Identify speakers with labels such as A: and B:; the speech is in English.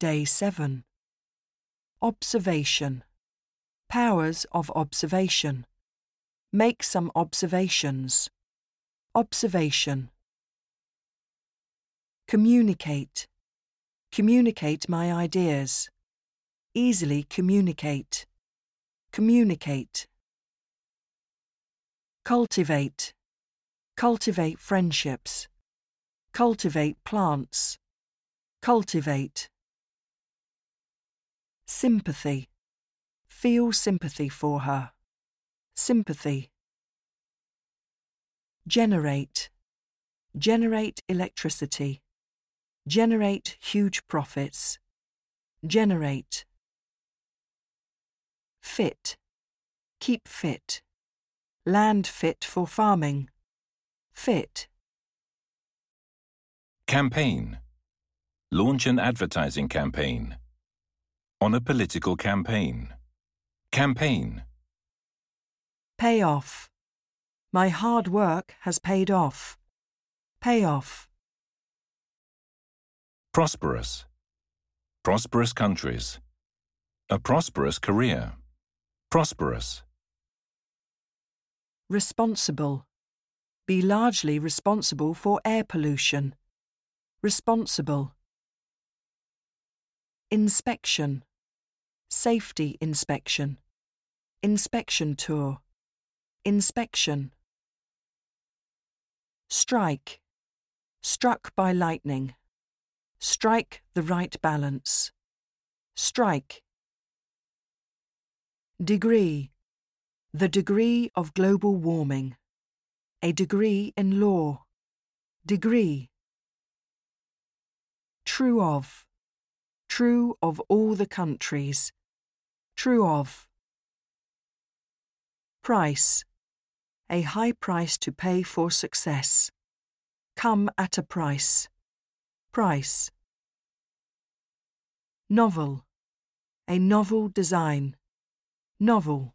A: Day 7. Observation. Powers of observation. Make some observations. Observation. Communicate. Communicate my ideas. Easily communicate. Communicate. Cultivate. Cultivate friendships. Cultivate plants. Cultivate. Sympathy. Feel sympathy for her. Sympathy. Generate. Generate electricity. Generate huge profits. Generate. Fit. Keep fit. Land fit for farming. Fit.
B: Campaign. Launch an advertising campaign. On a political campaign. Campaign.
A: Pay off. My hard work has paid off. Pay off.
B: Prosperous. Prosperous countries. A prosperous career. Prosperous.
A: Responsible. Be largely responsible for air pollution. Responsible. Inspection. Safety inspection. Inspection tour. Inspection. Strike. Struck by lightning. Strike the right balance. Strike. Degree. The degree of global warming. A degree in law. Degree. True of. True of all the countries. True of. Price. A high price to pay for success. Come at a price. Price. Novel. A novel design. Novel.